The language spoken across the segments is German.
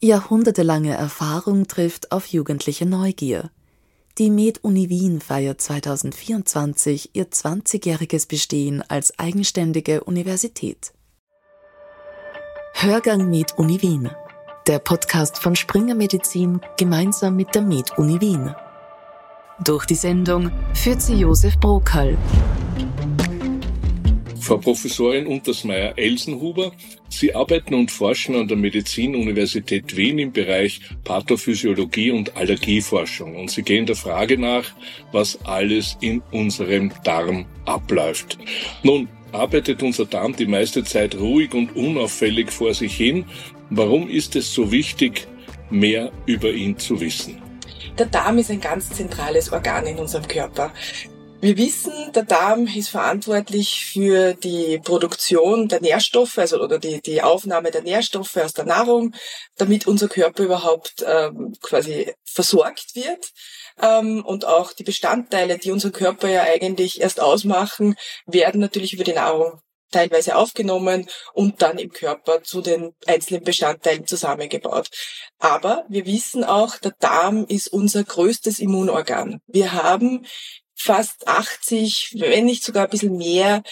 Jahrhundertelange Erfahrung trifft auf jugendliche Neugier. Die Med-Uni Wien feiert 2024 ihr 20-jähriges Bestehen als eigenständige Universität. Hörgang Med-Uni Wien. Der Podcast von Springer Medizin gemeinsam mit der Med-Uni Wien. Durch die Sendung führt sie Josef Brokal. Frau Professorin Untersmeier-Elsenhuber, Sie arbeiten und forschen an der Medizinuniversität Wien im Bereich Pathophysiologie und Allergieforschung und Sie gehen der Frage nach, was alles in unserem Darm abläuft. Nun, arbeitet unser Darm die meiste Zeit ruhig und unauffällig vor sich hin. Warum ist es so wichtig, mehr über ihn zu wissen? Der Darm ist ein ganz zentrales Organ in unserem Körper. Wir wissen, der Darm ist verantwortlich für die Produktion der Nährstoffe, also oder die, die Aufnahme der Nährstoffe aus der Nahrung, damit unser Körper überhaupt ähm, quasi versorgt wird. Ähm, und auch die Bestandteile, die unseren Körper ja eigentlich erst ausmachen, werden natürlich über die Nahrung teilweise aufgenommen und dann im Körper zu den einzelnen Bestandteilen zusammengebaut. Aber wir wissen auch, der Darm ist unser größtes Immunorgan. Wir haben fast 80, wenn nicht sogar ein bisschen mehr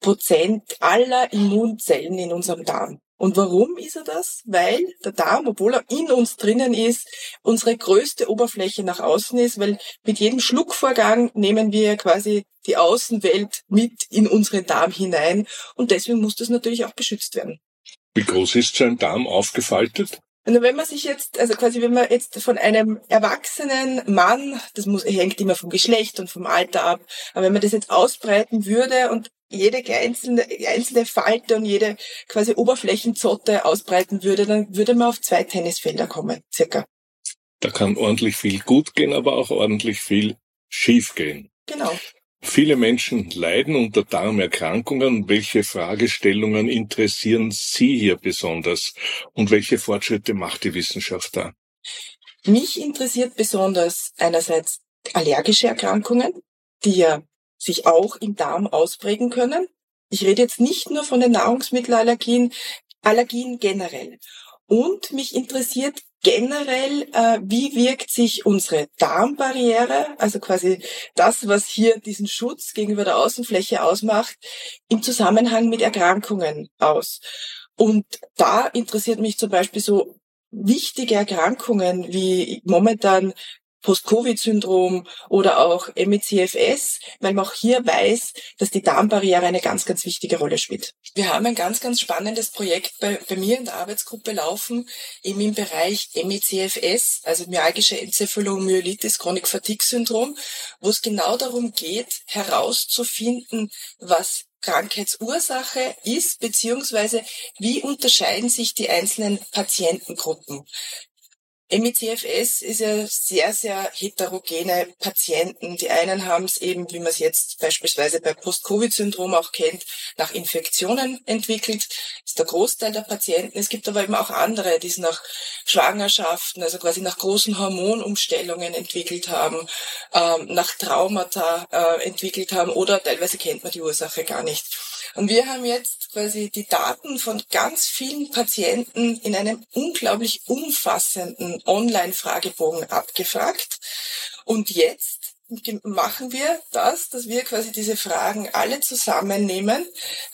Prozent aller Immunzellen in unserem Darm. Und warum ist er das? Weil der Darm, obwohl er in uns drinnen ist, unsere größte Oberfläche nach außen ist, weil mit jedem Schluckvorgang nehmen wir quasi die Außenwelt mit in unseren Darm hinein und deswegen muss das natürlich auch beschützt werden. Wie groß ist so ein Darm aufgefaltet? Und wenn man sich jetzt, also quasi, wenn man jetzt von einem erwachsenen Mann, das muss, hängt immer vom Geschlecht und vom Alter ab, aber wenn man das jetzt ausbreiten würde und jede einzelne, einzelne Falte und jede quasi Oberflächenzotte ausbreiten würde, dann würde man auf zwei Tennisfelder kommen, circa. Da kann ordentlich viel gut gehen, aber auch ordentlich viel schief gehen. Genau. Viele Menschen leiden unter Darmerkrankungen. Welche Fragestellungen interessieren Sie hier besonders? Und welche Fortschritte macht die Wissenschaft da? Mich interessiert besonders einerseits allergische Erkrankungen, die ja sich auch im Darm ausprägen können. Ich rede jetzt nicht nur von den Nahrungsmittelallergien, Allergien generell. Und mich interessiert generell, äh, wie wirkt sich unsere Darmbarriere, also quasi das, was hier diesen Schutz gegenüber der Außenfläche ausmacht, im Zusammenhang mit Erkrankungen aus. Und da interessiert mich zum Beispiel so wichtige Erkrankungen wie momentan Post-Covid-Syndrom oder auch MECFS, weil man auch hier weiß, dass die Darmbarriere eine ganz, ganz wichtige Rolle spielt. Wir haben ein ganz, ganz spannendes Projekt bei, bei mir in der Arbeitsgruppe laufen, eben im Bereich MECFS, also myalgische Enzephalomyelitis, Chronic Fatigue Syndrom, wo es genau darum geht, herauszufinden, was Krankheitsursache ist, beziehungsweise wie unterscheiden sich die einzelnen Patientengruppen. MECFS ist ja sehr, sehr heterogene Patienten. Die einen haben es eben, wie man es jetzt beispielsweise bei Post-Covid-Syndrom auch kennt, nach Infektionen entwickelt. Das ist der Großteil der Patienten. Es gibt aber eben auch andere, die es nach Schwangerschaften, also quasi nach großen Hormonumstellungen entwickelt haben, ähm, nach Traumata äh, entwickelt haben oder teilweise kennt man die Ursache gar nicht. Und wir haben jetzt quasi die Daten von ganz vielen Patienten in einem unglaublich umfassenden Online-Fragebogen abgefragt. Und jetzt machen wir das, dass wir quasi diese Fragen alle zusammennehmen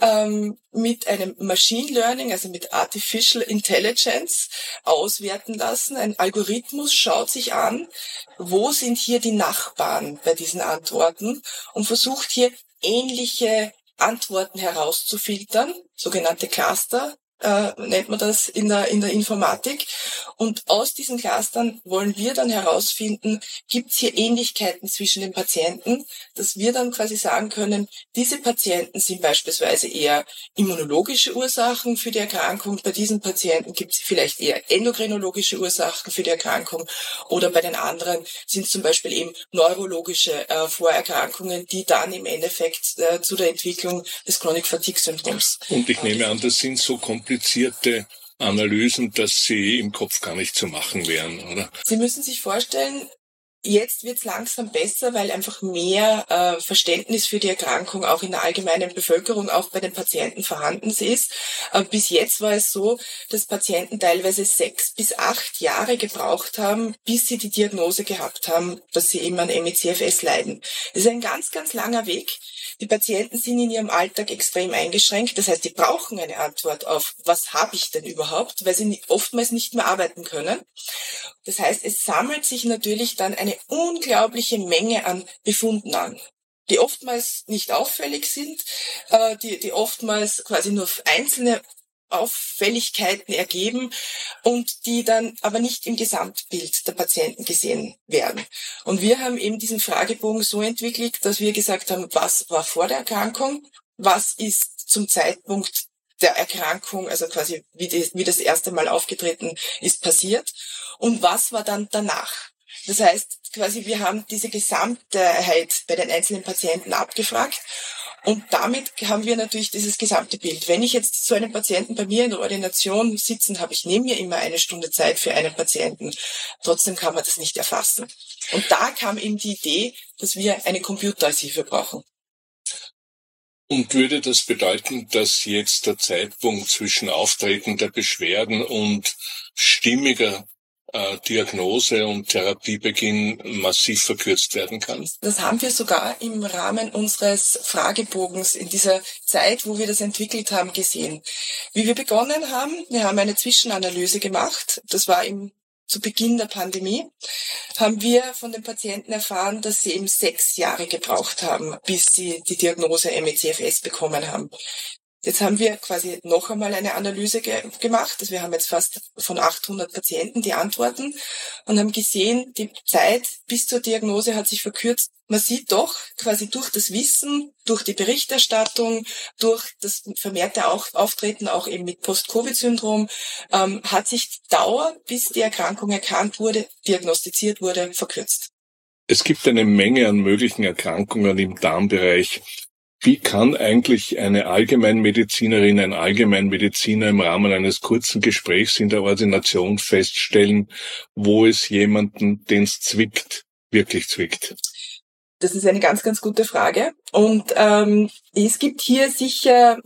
ähm, mit einem Machine Learning, also mit Artificial Intelligence auswerten lassen. Ein Algorithmus schaut sich an, wo sind hier die Nachbarn bei diesen Antworten und versucht hier ähnliche Antworten herauszufiltern, sogenannte Cluster, äh, nennt man das in der, in der Informatik. Und aus diesen Clustern wollen wir dann herausfinden, gibt es hier Ähnlichkeiten zwischen den Patienten, dass wir dann quasi sagen können, diese Patienten sind beispielsweise eher immunologische Ursachen für die Erkrankung, bei diesen Patienten gibt es vielleicht eher endokrinologische Ursachen für die Erkrankung oder bei den anderen sind es zum Beispiel eben neurologische äh, Vorerkrankungen, die dann im Endeffekt äh, zu der Entwicklung des Chronic Fatigue Syndroms. Und ich nehme an, das sind so komplizierte Analysen, dass sie im Kopf gar nicht zu machen wären, oder? Sie müssen sich vorstellen, Jetzt wird es langsam besser, weil einfach mehr äh, Verständnis für die Erkrankung auch in der allgemeinen Bevölkerung, auch bei den Patienten vorhanden ist. Äh, bis jetzt war es so, dass Patienten teilweise sechs bis acht Jahre gebraucht haben, bis sie die Diagnose gehabt haben, dass sie eben an MECFS leiden. Das ist ein ganz, ganz langer Weg. Die Patienten sind in ihrem Alltag extrem eingeschränkt. Das heißt, die brauchen eine Antwort auf, was habe ich denn überhaupt, weil sie oftmals nicht mehr arbeiten können. Das heißt, es sammelt sich natürlich dann eine unglaubliche Menge an Befunden an die oftmals nicht auffällig sind, äh, die, die oftmals quasi nur einzelne Auffälligkeiten ergeben und die dann aber nicht im Gesamtbild der Patienten gesehen werden. Und wir haben eben diesen Fragebogen so entwickelt, dass wir gesagt haben, was war vor der Erkrankung, was ist zum Zeitpunkt der Erkrankung, also quasi wie, die, wie das erste Mal aufgetreten ist, passiert und was war dann danach. Das heißt, quasi wir haben diese Gesamtheit bei den einzelnen Patienten abgefragt und damit haben wir natürlich dieses gesamte Bild. Wenn ich jetzt so einen Patienten bei mir in der Ordination sitzen habe, ich nehme mir immer eine Stunde Zeit für einen Patienten. Trotzdem kann man das nicht erfassen. Und da kam eben die Idee, dass wir eine Computer-Hilfe brauchen. Und würde das bedeuten, dass jetzt der Zeitpunkt zwischen Auftreten der Beschwerden und stimmiger äh, Diagnose und Therapiebeginn massiv verkürzt werden kann? Das haben wir sogar im Rahmen unseres Fragebogens in dieser Zeit, wo wir das entwickelt haben, gesehen. Wie wir begonnen haben, wir haben eine Zwischenanalyse gemacht. Das war im zu Beginn der Pandemie, haben wir von den Patienten erfahren, dass sie eben sechs Jahre gebraucht haben, bis sie die Diagnose MECFS bekommen haben. Jetzt haben wir quasi noch einmal eine Analyse ge gemacht. Also wir haben jetzt fast von 800 Patienten die Antworten und haben gesehen, die Zeit bis zur Diagnose hat sich verkürzt. Man sieht doch quasi durch das Wissen, durch die Berichterstattung, durch das vermehrte Auftreten auch eben mit Post-Covid-Syndrom, ähm, hat sich die Dauer, bis die Erkrankung erkannt wurde, diagnostiziert wurde, verkürzt. Es gibt eine Menge an möglichen Erkrankungen im Darmbereich. Wie kann eigentlich eine Allgemeinmedizinerin, ein Allgemeinmediziner im Rahmen eines kurzen Gesprächs in der Ordination feststellen, wo es jemanden, den es zwickt, wirklich zwickt? Das ist eine ganz, ganz gute Frage. Und ähm, es gibt hier sicher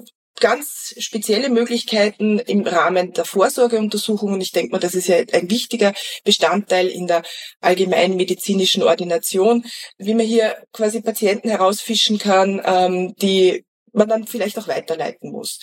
ganz spezielle Möglichkeiten im Rahmen der Vorsorgeuntersuchung. Und ich denke mal, das ist ja ein wichtiger Bestandteil in der allgemeinen medizinischen Ordination, wie man hier quasi Patienten herausfischen kann, ähm, die man dann vielleicht auch weiterleiten muss.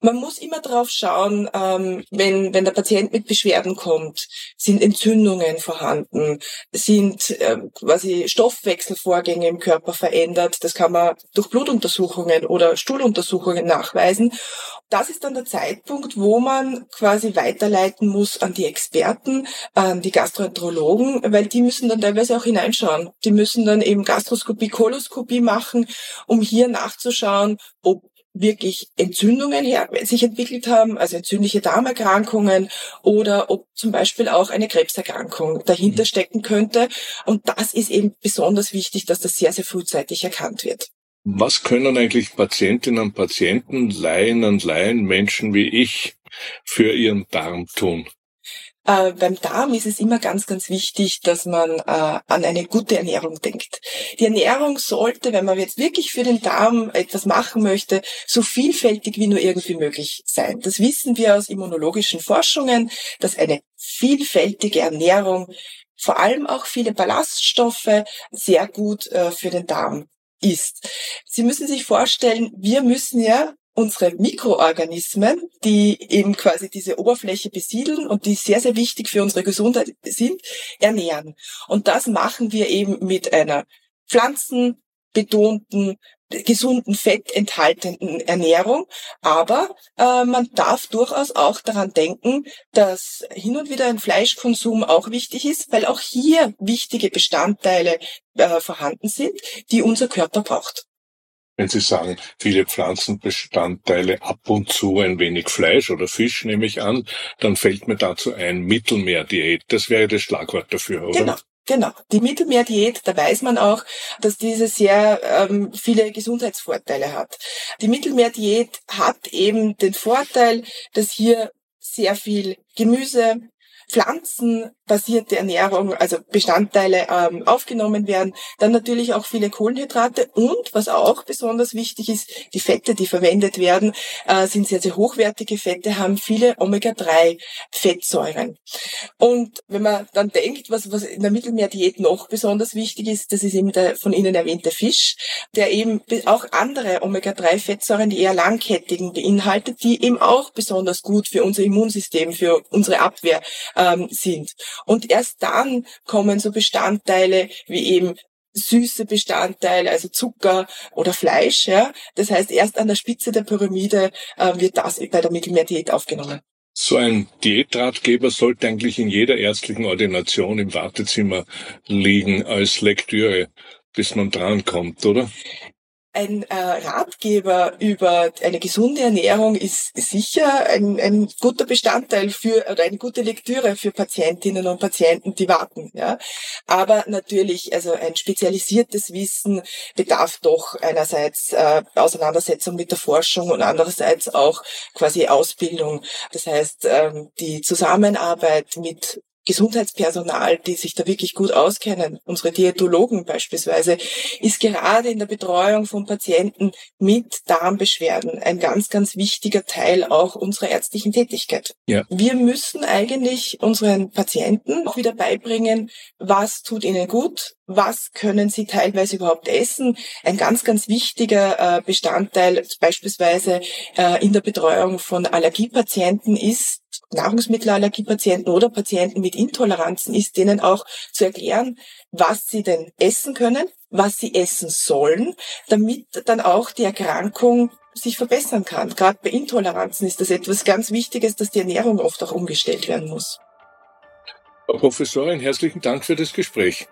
Man muss immer drauf schauen, ähm, wenn, wenn der Patient mit Beschwerden kommt, sind Entzündungen vorhanden, sind äh, quasi Stoffwechselvorgänge im Körper verändert. Das kann man durch Blutuntersuchungen oder Stuhluntersuchungen nachweisen. Das ist dann der Zeitpunkt, wo man quasi weiterleiten muss an die Experten, an die Gastroenterologen, weil die müssen dann teilweise auch hineinschauen. Die müssen dann eben Gastroskopie, Koloskopie machen, um hier nachzuschauen, ob wirklich Entzündungen her sich entwickelt haben, also entzündliche Darmerkrankungen oder ob zum Beispiel auch eine Krebserkrankung dahinter mhm. stecken könnte. Und das ist eben besonders wichtig, dass das sehr, sehr frühzeitig erkannt wird. Was können eigentlich Patientinnen und Patienten, Laien und Laien, Menschen wie ich für ihren Darm tun? Äh, beim Darm ist es immer ganz, ganz wichtig, dass man äh, an eine gute Ernährung denkt. Die Ernährung sollte, wenn man jetzt wirklich für den Darm etwas machen möchte, so vielfältig wie nur irgendwie möglich sein. Das wissen wir aus immunologischen Forschungen, dass eine vielfältige Ernährung vor allem auch viele Ballaststoffe sehr gut äh, für den Darm ist. Sie müssen sich vorstellen, wir müssen ja unsere Mikroorganismen, die eben quasi diese Oberfläche besiedeln und die sehr, sehr wichtig für unsere Gesundheit sind, ernähren. Und das machen wir eben mit einer pflanzenbetonten, gesunden, fettenthaltenden Ernährung. Aber äh, man darf durchaus auch daran denken, dass hin und wieder ein Fleischkonsum auch wichtig ist, weil auch hier wichtige Bestandteile äh, vorhanden sind, die unser Körper braucht. Wenn Sie sagen, viele Pflanzenbestandteile, ab und zu ein wenig Fleisch oder Fisch nehme ich an, dann fällt mir dazu ein Mittelmeerdiät. Das wäre das Schlagwort dafür, oder? Genau. Genau, die Mittelmeerdiät, da weiß man auch, dass diese sehr ähm, viele Gesundheitsvorteile hat. Die Mittelmeerdiät hat eben den Vorteil, dass hier sehr viel Gemüse, Pflanzen basierte Ernährung, also Bestandteile ähm, aufgenommen werden. Dann natürlich auch viele Kohlenhydrate und was auch besonders wichtig ist, die Fette, die verwendet werden, äh, sind sehr, sehr hochwertige Fette, haben viele Omega-3-Fettsäuren. Und wenn man dann denkt, was, was in der Mittelmeerdiät noch besonders wichtig ist, das ist eben der von Ihnen erwähnte Fisch, der eben auch andere Omega-3-Fettsäuren, die eher langkettigen beinhaltet, die eben auch besonders gut für unser Immunsystem, für unsere Abwehr ähm, sind. Und erst dann kommen so Bestandteile wie eben süße Bestandteile, also Zucker oder Fleisch. Ja. Das heißt, erst an der Spitze der Pyramide äh, wird das bei der Mittelmeerdiät aufgenommen. So ein Diätratgeber sollte eigentlich in jeder ärztlichen Ordination im Wartezimmer liegen als Lektüre, bis man drankommt, oder? Ein äh, Ratgeber über eine gesunde Ernährung ist sicher ein, ein guter Bestandteil für oder eine gute Lektüre für Patientinnen und Patienten, die warten. Ja. Aber natürlich, also ein spezialisiertes Wissen bedarf doch einerseits äh, Auseinandersetzung mit der Forschung und andererseits auch quasi Ausbildung. Das heißt, ähm, die Zusammenarbeit mit Gesundheitspersonal, die sich da wirklich gut auskennen, unsere Diätologen beispielsweise, ist gerade in der Betreuung von Patienten mit Darmbeschwerden ein ganz, ganz wichtiger Teil auch unserer ärztlichen Tätigkeit. Ja. Wir müssen eigentlich unseren Patienten auch wieder beibringen, was tut ihnen gut, was können sie teilweise überhaupt essen. Ein ganz, ganz wichtiger äh, Bestandteil beispielsweise äh, in der Betreuung von Allergiepatienten ist, Nahrungsmittelallergiepatienten oder Patienten mit Intoleranzen ist, denen auch zu erklären, was sie denn essen können, was sie essen sollen, damit dann auch die Erkrankung sich verbessern kann. Gerade bei Intoleranzen ist das etwas ganz Wichtiges, dass die Ernährung oft auch umgestellt werden muss. Frau Professorin, herzlichen Dank für das Gespräch.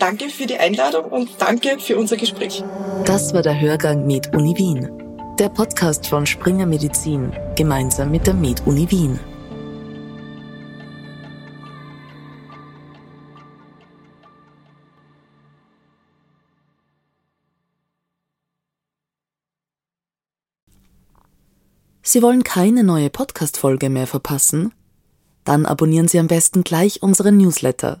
Danke für die Einladung und danke für unser Gespräch. Das war der Hörgang Med Uni Wien. Der Podcast von Springer Medizin gemeinsam mit der Med Uni Wien. Sie wollen keine neue Podcast-Folge mehr verpassen? Dann abonnieren Sie am besten gleich unseren Newsletter.